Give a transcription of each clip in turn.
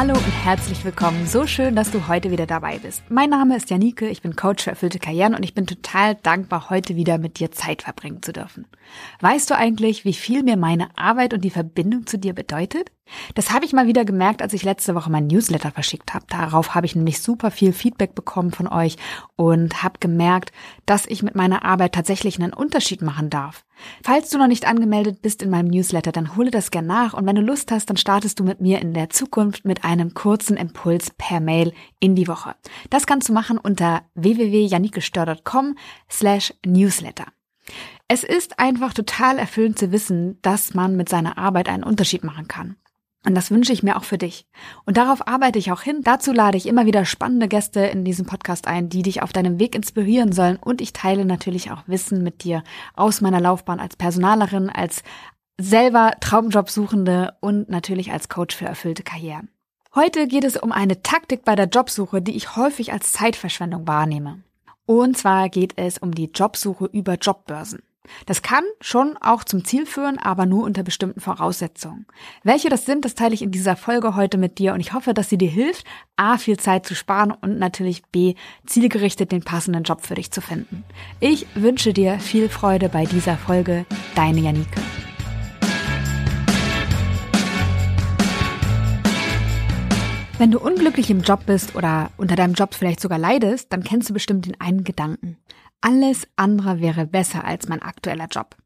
Hallo und herzlich willkommen. So schön, dass du heute wieder dabei bist. Mein Name ist Janike, ich bin Coach für erfüllte Karrieren und ich bin total dankbar, heute wieder mit dir Zeit verbringen zu dürfen. Weißt du eigentlich, wie viel mir meine Arbeit und die Verbindung zu dir bedeutet? Das habe ich mal wieder gemerkt, als ich letzte Woche mein Newsletter verschickt habe. Darauf habe ich nämlich super viel Feedback bekommen von euch und habe gemerkt, dass ich mit meiner Arbeit tatsächlich einen Unterschied machen darf. Falls du noch nicht angemeldet bist in meinem Newsletter, dann hole das gern nach und wenn du Lust hast, dann startest du mit mir in der Zukunft mit einem kurzen Impuls per Mail in die Woche. Das kannst du machen unter www.janikestör.com slash newsletter. Es ist einfach total erfüllend zu wissen, dass man mit seiner Arbeit einen Unterschied machen kann. Und das wünsche ich mir auch für dich. Und darauf arbeite ich auch hin. Dazu lade ich immer wieder spannende Gäste in diesem Podcast ein, die dich auf deinem Weg inspirieren sollen. Und ich teile natürlich auch Wissen mit dir aus meiner Laufbahn als Personalerin, als selber Traumjobsuchende und natürlich als Coach für erfüllte Karrieren. Heute geht es um eine Taktik bei der Jobsuche, die ich häufig als Zeitverschwendung wahrnehme. Und zwar geht es um die Jobsuche über Jobbörsen. Das kann schon auch zum Ziel führen, aber nur unter bestimmten Voraussetzungen. Welche das sind, das teile ich in dieser Folge heute mit dir und ich hoffe, dass sie dir hilft, a, viel Zeit zu sparen und natürlich b, zielgerichtet den passenden Job für dich zu finden. Ich wünsche dir viel Freude bei dieser Folge. Deine Janike. Wenn du unglücklich im Job bist oder unter deinem Job vielleicht sogar leidest, dann kennst du bestimmt den einen Gedanken. Alles andere wäre besser als mein aktueller Job.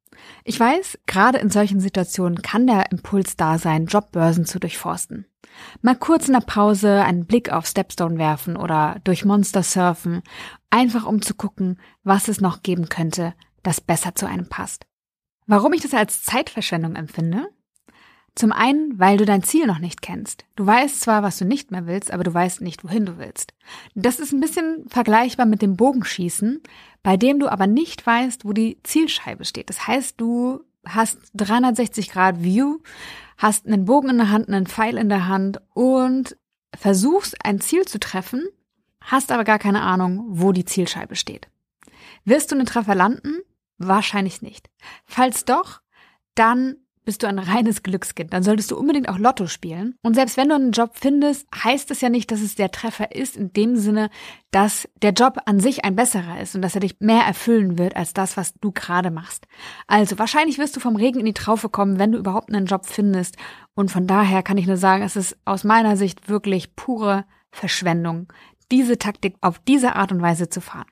Ich weiß, gerade in solchen Situationen kann der Impuls da sein, Jobbörsen zu durchforsten. Mal kurz in der Pause einen Blick auf Stepstone werfen oder durch Monster surfen, einfach um zu gucken, was es noch geben könnte, das besser zu einem passt. Warum ich das als Zeitverschwendung empfinde? Zum einen, weil du dein Ziel noch nicht kennst. Du weißt zwar, was du nicht mehr willst, aber du weißt nicht, wohin du willst. Das ist ein bisschen vergleichbar mit dem Bogenschießen, bei dem du aber nicht weißt, wo die Zielscheibe steht. Das heißt, du hast 360 Grad View, hast einen Bogen in der Hand, einen Pfeil in der Hand und versuchst ein Ziel zu treffen, hast aber gar keine Ahnung, wo die Zielscheibe steht. Wirst du einen Treffer landen? Wahrscheinlich nicht. Falls doch, dann bist du ein reines Glückskind. Dann solltest du unbedingt auch Lotto spielen. Und selbst wenn du einen Job findest, heißt es ja nicht, dass es der Treffer ist, in dem Sinne, dass der Job an sich ein besserer ist und dass er dich mehr erfüllen wird als das, was du gerade machst. Also wahrscheinlich wirst du vom Regen in die Traufe kommen, wenn du überhaupt einen Job findest. Und von daher kann ich nur sagen, es ist aus meiner Sicht wirklich pure Verschwendung, diese Taktik auf diese Art und Weise zu fahren.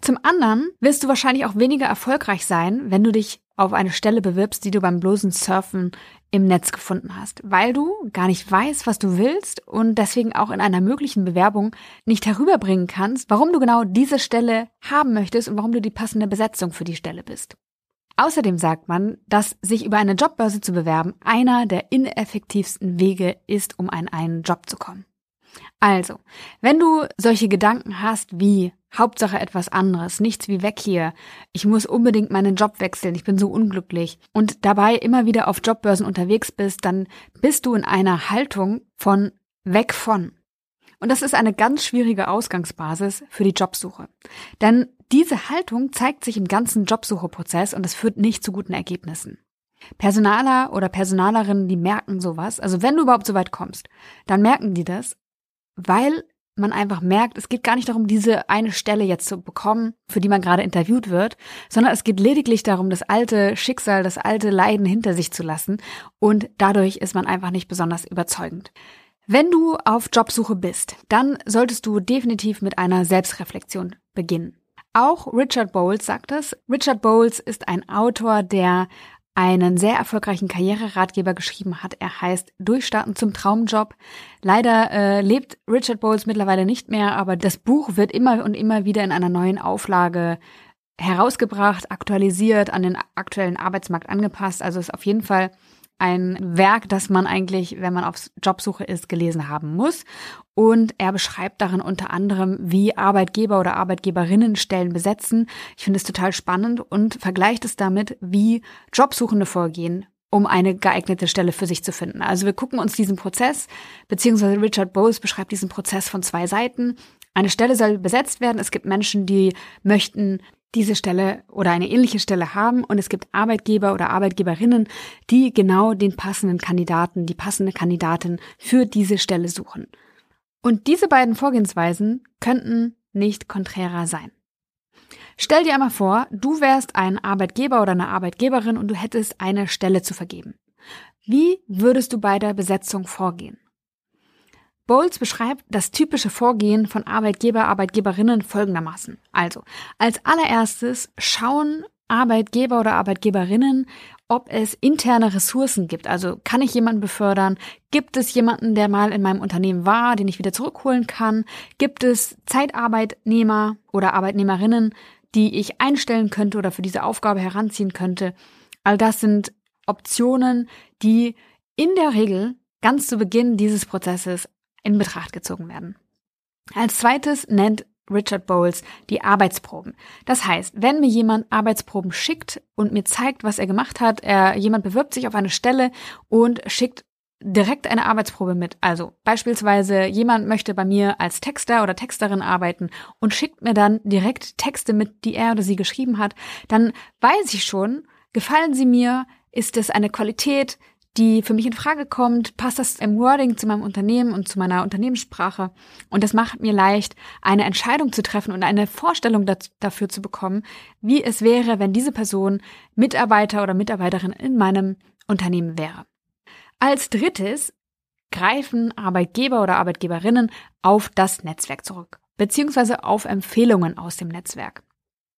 Zum anderen wirst du wahrscheinlich auch weniger erfolgreich sein, wenn du dich auf eine Stelle bewirbst, die du beim bloßen Surfen im Netz gefunden hast, weil du gar nicht weißt, was du willst und deswegen auch in einer möglichen Bewerbung nicht herüberbringen kannst, warum du genau diese Stelle haben möchtest und warum du die passende Besetzung für die Stelle bist. Außerdem sagt man, dass sich über eine Jobbörse zu bewerben einer der ineffektivsten Wege ist, um an einen Job zu kommen. Also, wenn du solche Gedanken hast wie Hauptsache etwas anderes, nichts wie weg hier, ich muss unbedingt meinen Job wechseln, ich bin so unglücklich und dabei immer wieder auf Jobbörsen unterwegs bist, dann bist du in einer Haltung von weg von. Und das ist eine ganz schwierige Ausgangsbasis für die Jobsuche. Denn diese Haltung zeigt sich im ganzen Jobsucheprozess und es führt nicht zu guten Ergebnissen. Personaler oder Personalerinnen, die merken sowas. Also wenn du überhaupt so weit kommst, dann merken die das weil man einfach merkt, es geht gar nicht darum, diese eine Stelle jetzt zu bekommen, für die man gerade interviewt wird, sondern es geht lediglich darum, das alte Schicksal, das alte Leiden hinter sich zu lassen und dadurch ist man einfach nicht besonders überzeugend. Wenn du auf Jobsuche bist, dann solltest du definitiv mit einer Selbstreflexion beginnen. Auch Richard Bowles sagt es. Richard Bowles ist ein Autor, der einen sehr erfolgreichen Karriereratgeber geschrieben hat. Er heißt Durchstarten zum Traumjob. Leider äh, lebt Richard Bowles mittlerweile nicht mehr, aber das Buch wird immer und immer wieder in einer neuen Auflage herausgebracht, aktualisiert, an den aktuellen Arbeitsmarkt angepasst. Also ist auf jeden Fall ein Werk, das man eigentlich, wenn man auf Jobsuche ist, gelesen haben muss. Und er beschreibt darin unter anderem, wie Arbeitgeber oder Arbeitgeberinnen Stellen besetzen. Ich finde es total spannend und vergleicht es damit, wie Jobsuchende vorgehen, um eine geeignete Stelle für sich zu finden. Also wir gucken uns diesen Prozess, beziehungsweise Richard Bowes beschreibt diesen Prozess von zwei Seiten. Eine Stelle soll besetzt werden. Es gibt Menschen, die möchten diese Stelle oder eine ähnliche Stelle haben und es gibt Arbeitgeber oder Arbeitgeberinnen, die genau den passenden Kandidaten, die passende Kandidatin für diese Stelle suchen. Und diese beiden Vorgehensweisen könnten nicht konträrer sein. Stell dir einmal vor, du wärst ein Arbeitgeber oder eine Arbeitgeberin und du hättest eine Stelle zu vergeben. Wie würdest du bei der Besetzung vorgehen? Bowles beschreibt das typische Vorgehen von Arbeitgeber, Arbeitgeberinnen folgendermaßen. Also, als allererstes schauen Arbeitgeber oder Arbeitgeberinnen, ob es interne Ressourcen gibt. Also kann ich jemanden befördern? Gibt es jemanden, der mal in meinem Unternehmen war, den ich wieder zurückholen kann? Gibt es Zeitarbeitnehmer oder Arbeitnehmerinnen, die ich einstellen könnte oder für diese Aufgabe heranziehen könnte? All das sind Optionen, die in der Regel ganz zu Beginn dieses Prozesses in Betracht gezogen werden. Als zweites nennt Richard Bowles die Arbeitsproben. Das heißt, wenn mir jemand Arbeitsproben schickt und mir zeigt, was er gemacht hat, er, jemand bewirbt sich auf eine Stelle und schickt direkt eine Arbeitsprobe mit. Also beispielsweise jemand möchte bei mir als Texter oder Texterin arbeiten und schickt mir dann direkt Texte mit, die er oder sie geschrieben hat, dann weiß ich schon, gefallen sie mir, ist es eine Qualität, die für mich in Frage kommt, passt das im Wording zu meinem Unternehmen und zu meiner Unternehmenssprache. Und das macht mir leicht, eine Entscheidung zu treffen und eine Vorstellung dafür zu bekommen, wie es wäre, wenn diese Person Mitarbeiter oder Mitarbeiterin in meinem Unternehmen wäre. Als drittes greifen Arbeitgeber oder Arbeitgeberinnen auf das Netzwerk zurück, beziehungsweise auf Empfehlungen aus dem Netzwerk.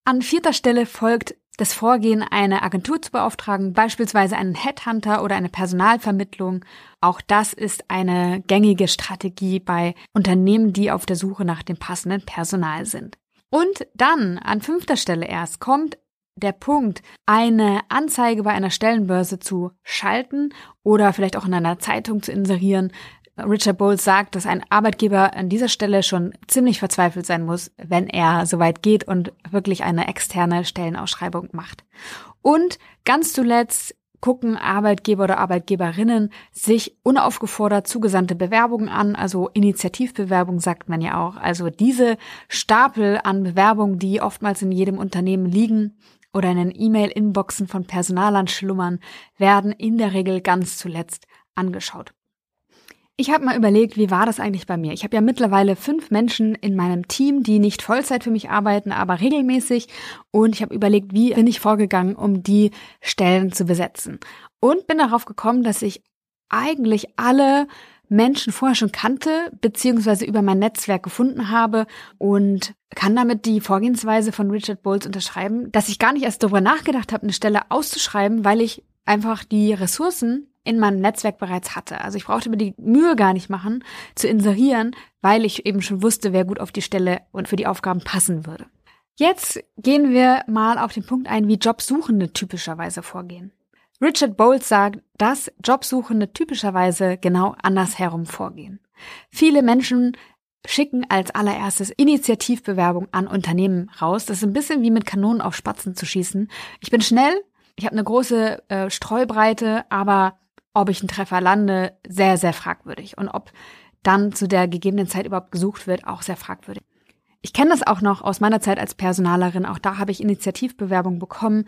An vierter Stelle folgt das Vorgehen, eine Agentur zu beauftragen, beispielsweise einen Headhunter oder eine Personalvermittlung. Auch das ist eine gängige Strategie bei Unternehmen, die auf der Suche nach dem passenden Personal sind. Und dann, an fünfter Stelle erst, kommt der Punkt, eine Anzeige bei einer Stellenbörse zu schalten oder vielleicht auch in einer Zeitung zu inserieren, Richard Bowles sagt, dass ein Arbeitgeber an dieser Stelle schon ziemlich verzweifelt sein muss, wenn er so weit geht und wirklich eine externe Stellenausschreibung macht. Und ganz zuletzt gucken Arbeitgeber oder Arbeitgeberinnen sich unaufgefordert zugesandte Bewerbungen an, also Initiativbewerbung sagt man ja auch. Also diese Stapel an Bewerbungen, die oftmals in jedem Unternehmen liegen oder in den E-Mail-Inboxen von Personalern schlummern, werden in der Regel ganz zuletzt angeschaut. Ich habe mal überlegt, wie war das eigentlich bei mir? Ich habe ja mittlerweile fünf Menschen in meinem Team, die nicht Vollzeit für mich arbeiten, aber regelmäßig. Und ich habe überlegt, wie bin ich vorgegangen, um die Stellen zu besetzen. Und bin darauf gekommen, dass ich eigentlich alle Menschen vorher schon kannte, beziehungsweise über mein Netzwerk gefunden habe und kann damit die Vorgehensweise von Richard Bowles unterschreiben, dass ich gar nicht erst darüber nachgedacht habe, eine Stelle auszuschreiben, weil ich einfach die Ressourcen in meinem Netzwerk bereits hatte. Also ich brauchte mir die Mühe gar nicht machen, zu inserieren, weil ich eben schon wusste, wer gut auf die Stelle und für die Aufgaben passen würde. Jetzt gehen wir mal auf den Punkt ein, wie Jobsuchende typischerweise vorgehen. Richard Bowles sagt, dass Jobsuchende typischerweise genau andersherum vorgehen. Viele Menschen schicken als allererstes Initiativbewerbung an Unternehmen raus. Das ist ein bisschen wie mit Kanonen auf Spatzen zu schießen. Ich bin schnell, ich habe eine große äh, Streubreite, aber ob ich einen Treffer lande, sehr, sehr fragwürdig. Und ob dann zu der gegebenen Zeit überhaupt gesucht wird, auch sehr fragwürdig. Ich kenne das auch noch aus meiner Zeit als Personalerin. Auch da habe ich Initiativbewerbungen bekommen.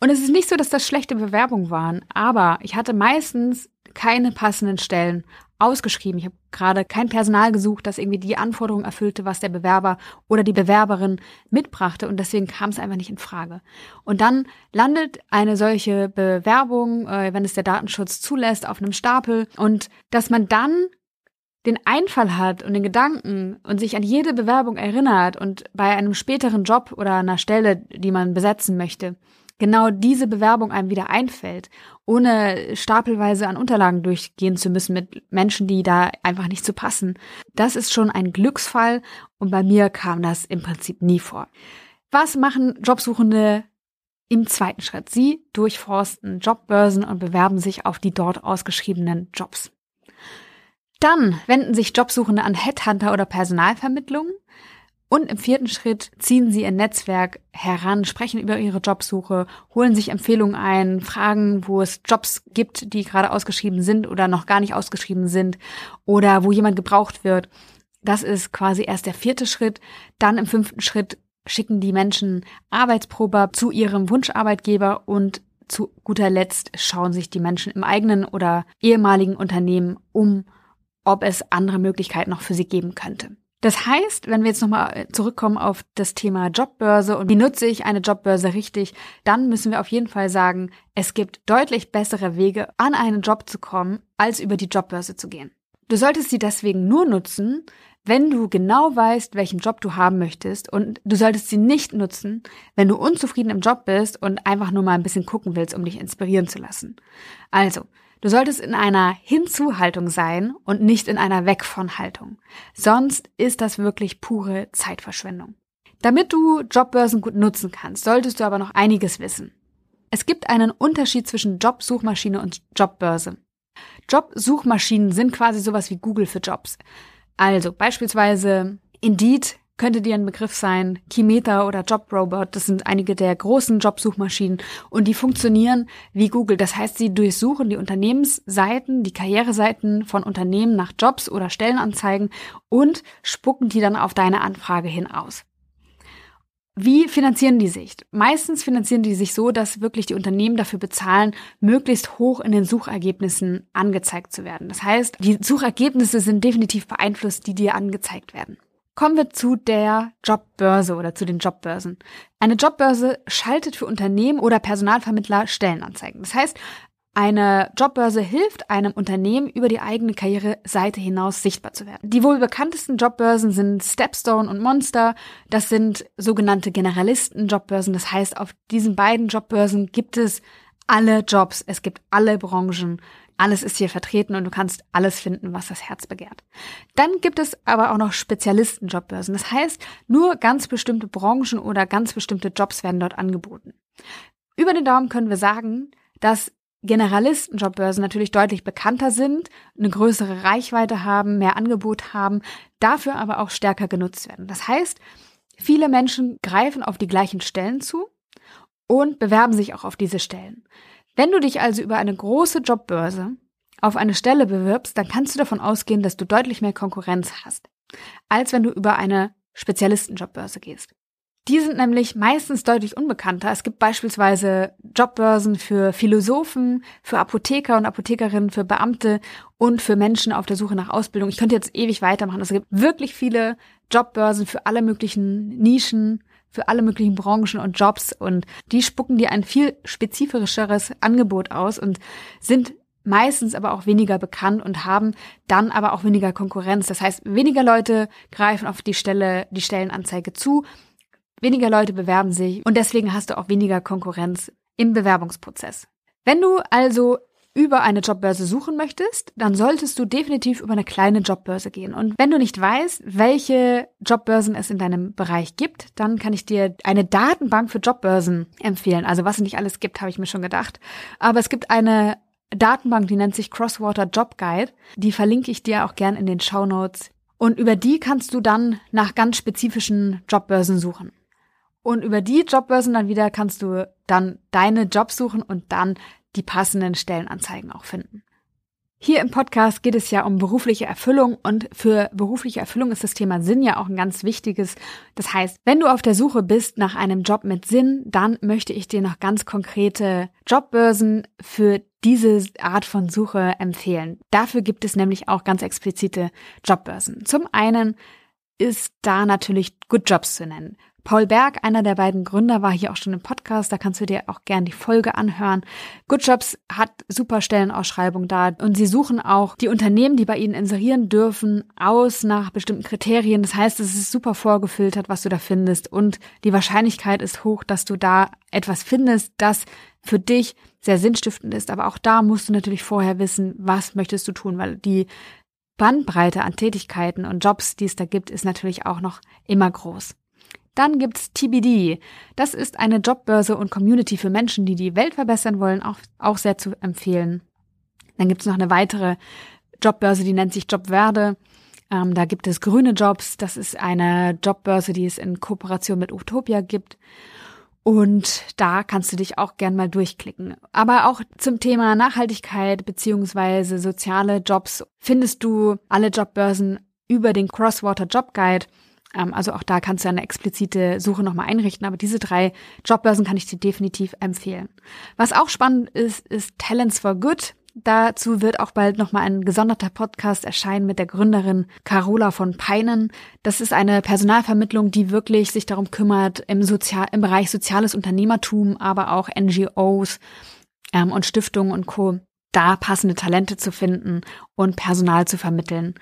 Und es ist nicht so, dass das schlechte Bewerbungen waren, aber ich hatte meistens keine passenden Stellen ausgeschrieben. Ich habe gerade kein Personal gesucht, das irgendwie die Anforderungen erfüllte, was der Bewerber oder die Bewerberin mitbrachte und deswegen kam es einfach nicht in Frage. Und dann landet eine solche Bewerbung, äh, wenn es der Datenschutz zulässt, auf einem Stapel und dass man dann den Einfall hat und den Gedanken und sich an jede Bewerbung erinnert und bei einem späteren Job oder einer Stelle, die man besetzen möchte, genau diese Bewerbung einem wieder einfällt, ohne stapelweise an Unterlagen durchgehen zu müssen mit Menschen, die da einfach nicht zu passen. Das ist schon ein Glücksfall und bei mir kam das im Prinzip nie vor. Was machen Jobsuchende im zweiten Schritt? Sie durchforsten Jobbörsen und bewerben sich auf die dort ausgeschriebenen Jobs. Dann wenden sich Jobsuchende an Headhunter oder Personalvermittlungen. Und im vierten Schritt ziehen sie ihr Netzwerk heran, sprechen über ihre Jobsuche, holen sich Empfehlungen ein, fragen, wo es Jobs gibt, die gerade ausgeschrieben sind oder noch gar nicht ausgeschrieben sind oder wo jemand gebraucht wird. Das ist quasi erst der vierte Schritt. Dann im fünften Schritt schicken die Menschen Arbeitsprobe zu ihrem Wunscharbeitgeber und zu guter Letzt schauen sich die Menschen im eigenen oder ehemaligen Unternehmen um, ob es andere Möglichkeiten noch für sie geben könnte. Das heißt, wenn wir jetzt nochmal zurückkommen auf das Thema Jobbörse und wie nutze ich eine Jobbörse richtig, dann müssen wir auf jeden Fall sagen, es gibt deutlich bessere Wege, an einen Job zu kommen, als über die Jobbörse zu gehen. Du solltest sie deswegen nur nutzen, wenn du genau weißt, welchen Job du haben möchtest und du solltest sie nicht nutzen, wenn du unzufrieden im Job bist und einfach nur mal ein bisschen gucken willst, um dich inspirieren zu lassen. Also, Du solltest in einer Hinzuhaltung sein und nicht in einer Weg von Haltung. Sonst ist das wirklich pure Zeitverschwendung. Damit du Jobbörsen gut nutzen kannst, solltest du aber noch einiges wissen. Es gibt einen Unterschied zwischen Jobsuchmaschine und Jobbörse. Jobsuchmaschinen sind quasi sowas wie Google für Jobs. Also beispielsweise Indeed könnte dir ein Begriff sein, Kimeter oder JobRobot, das sind einige der großen Jobsuchmaschinen und die funktionieren wie Google. Das heißt, sie durchsuchen die Unternehmensseiten, die Karriereseiten von Unternehmen nach Jobs oder Stellenanzeigen und spucken die dann auf deine Anfrage hin aus. Wie finanzieren die sich? Meistens finanzieren die sich so, dass wirklich die Unternehmen dafür bezahlen, möglichst hoch in den Suchergebnissen angezeigt zu werden. Das heißt, die Suchergebnisse sind definitiv beeinflusst, die dir angezeigt werden. Kommen wir zu der Jobbörse oder zu den Jobbörsen. Eine Jobbörse schaltet für Unternehmen oder Personalvermittler Stellenanzeigen. Das heißt, eine Jobbörse hilft einem Unternehmen über die eigene Karriereseite hinaus sichtbar zu werden. Die wohl bekanntesten Jobbörsen sind Stepstone und Monster. Das sind sogenannte Generalisten-Jobbörsen. Das heißt, auf diesen beiden Jobbörsen gibt es alle Jobs, es gibt alle Branchen, alles ist hier vertreten und du kannst alles finden, was das Herz begehrt. Dann gibt es aber auch noch Spezialisten-Jobbörsen. Das heißt, nur ganz bestimmte Branchen oder ganz bestimmte Jobs werden dort angeboten. Über den Daumen können wir sagen, dass Generalisten-Jobbörsen natürlich deutlich bekannter sind, eine größere Reichweite haben, mehr Angebot haben, dafür aber auch stärker genutzt werden. Das heißt, viele Menschen greifen auf die gleichen Stellen zu und bewerben sich auch auf diese Stellen. Wenn du dich also über eine große Jobbörse auf eine Stelle bewirbst, dann kannst du davon ausgehen, dass du deutlich mehr Konkurrenz hast, als wenn du über eine Spezialistenjobbörse gehst. Die sind nämlich meistens deutlich unbekannter. Es gibt beispielsweise Jobbörsen für Philosophen, für Apotheker und Apothekerinnen, für Beamte und für Menschen auf der Suche nach Ausbildung. Ich könnte jetzt ewig weitermachen. Es gibt wirklich viele Jobbörsen für alle möglichen Nischen für alle möglichen Branchen und Jobs und die spucken dir ein viel spezifischeres Angebot aus und sind meistens aber auch weniger bekannt und haben dann aber auch weniger Konkurrenz. Das heißt, weniger Leute greifen auf die Stelle, die Stellenanzeige zu, weniger Leute bewerben sich und deswegen hast du auch weniger Konkurrenz im Bewerbungsprozess. Wenn du also über eine Jobbörse suchen möchtest, dann solltest du definitiv über eine kleine Jobbörse gehen. Und wenn du nicht weißt, welche Jobbörsen es in deinem Bereich gibt, dann kann ich dir eine Datenbank für Jobbörsen empfehlen. Also was es nicht alles gibt, habe ich mir schon gedacht. Aber es gibt eine Datenbank, die nennt sich Crosswater Job Guide. Die verlinke ich dir auch gern in den Show Notes. Und über die kannst du dann nach ganz spezifischen Jobbörsen suchen. Und über die Jobbörsen dann wieder kannst du dann deine Jobs suchen und dann die passenden Stellenanzeigen auch finden. Hier im Podcast geht es ja um berufliche Erfüllung und für berufliche Erfüllung ist das Thema Sinn ja auch ein ganz wichtiges. Das heißt, wenn du auf der Suche bist nach einem Job mit Sinn, dann möchte ich dir noch ganz konkrete Jobbörsen für diese Art von Suche empfehlen. Dafür gibt es nämlich auch ganz explizite Jobbörsen. Zum einen ist da natürlich Good Jobs zu nennen. Paul Berg, einer der beiden Gründer, war hier auch schon im Podcast. Da kannst du dir auch gern die Folge anhören. Good Jobs hat super Stellenausschreibung da und sie suchen auch die Unternehmen, die bei ihnen inserieren dürfen, aus nach bestimmten Kriterien. Das heißt, es ist super vorgefiltert, was du da findest und die Wahrscheinlichkeit ist hoch, dass du da etwas findest, das für dich sehr sinnstiftend ist. Aber auch da musst du natürlich vorher wissen, was möchtest du tun, weil die Bandbreite an Tätigkeiten und Jobs, die es da gibt, ist natürlich auch noch immer groß. Dann gibt's TBD. Das ist eine Jobbörse und Community für Menschen, die die Welt verbessern wollen, auch, auch sehr zu empfehlen. Dann gibt's noch eine weitere Jobbörse, die nennt sich Jobverde. Ähm, da gibt es grüne Jobs. Das ist eine Jobbörse, die es in Kooperation mit Utopia gibt. Und da kannst du dich auch gern mal durchklicken. Aber auch zum Thema Nachhaltigkeit beziehungsweise soziale Jobs findest du alle Jobbörsen über den Crosswater Job Guide also auch da kannst du eine explizite Suche nochmal einrichten, aber diese drei Jobbörsen kann ich dir definitiv empfehlen. Was auch spannend ist, ist Talents for Good. Dazu wird auch bald nochmal ein gesonderter Podcast erscheinen mit der Gründerin Carola von Peinen. Das ist eine Personalvermittlung, die wirklich sich darum kümmert, im, Sozial im Bereich soziales Unternehmertum, aber auch NGOs ähm, und Stiftungen und Co. da passende Talente zu finden und Personal zu vermitteln.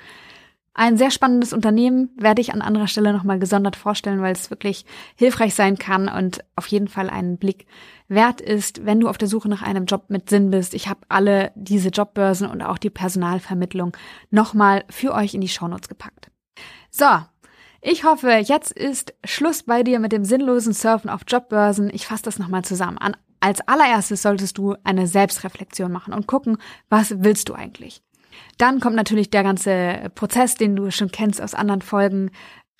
Ein sehr spannendes Unternehmen werde ich an anderer Stelle nochmal gesondert vorstellen, weil es wirklich hilfreich sein kann und auf jeden Fall einen Blick wert ist, wenn du auf der Suche nach einem Job mit Sinn bist. Ich habe alle diese Jobbörsen und auch die Personalvermittlung nochmal für euch in die Shownotes gepackt. So, ich hoffe, jetzt ist Schluss bei dir mit dem sinnlosen Surfen auf Jobbörsen. Ich fasse das nochmal zusammen an. Als allererstes solltest du eine Selbstreflexion machen und gucken, was willst du eigentlich? Dann kommt natürlich der ganze Prozess, den du schon kennst aus anderen Folgen.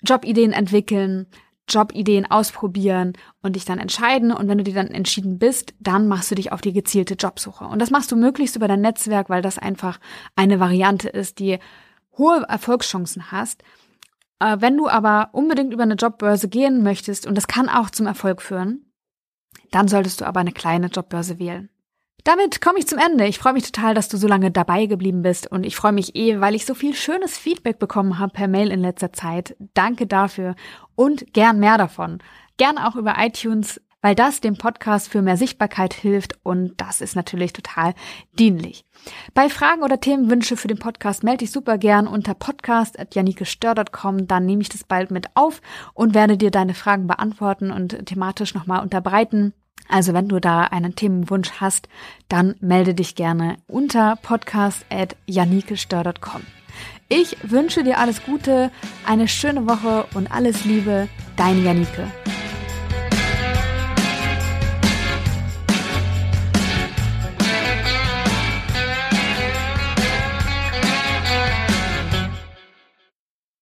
Jobideen entwickeln, Jobideen ausprobieren und dich dann entscheiden. Und wenn du dir dann entschieden bist, dann machst du dich auf die gezielte Jobsuche. Und das machst du möglichst über dein Netzwerk, weil das einfach eine Variante ist, die hohe Erfolgschancen hast. Äh, wenn du aber unbedingt über eine Jobbörse gehen möchtest, und das kann auch zum Erfolg führen, dann solltest du aber eine kleine Jobbörse wählen. Damit komme ich zum Ende. Ich freue mich total, dass du so lange dabei geblieben bist und ich freue mich eh, weil ich so viel schönes Feedback bekommen habe per Mail in letzter Zeit. Danke dafür und gern mehr davon. Gern auch über iTunes, weil das dem Podcast für mehr Sichtbarkeit hilft und das ist natürlich total dienlich. Bei Fragen oder Themenwünsche für den Podcast melde dich super gern unter podcast.janikestör.com. Dann nehme ich das bald mit auf und werde dir deine Fragen beantworten und thematisch nochmal unterbreiten. Also wenn du da einen Themenwunsch hast, dann melde dich gerne unter podcast.janikestör.com. Ich wünsche dir alles Gute, eine schöne Woche und alles Liebe, deine Janike.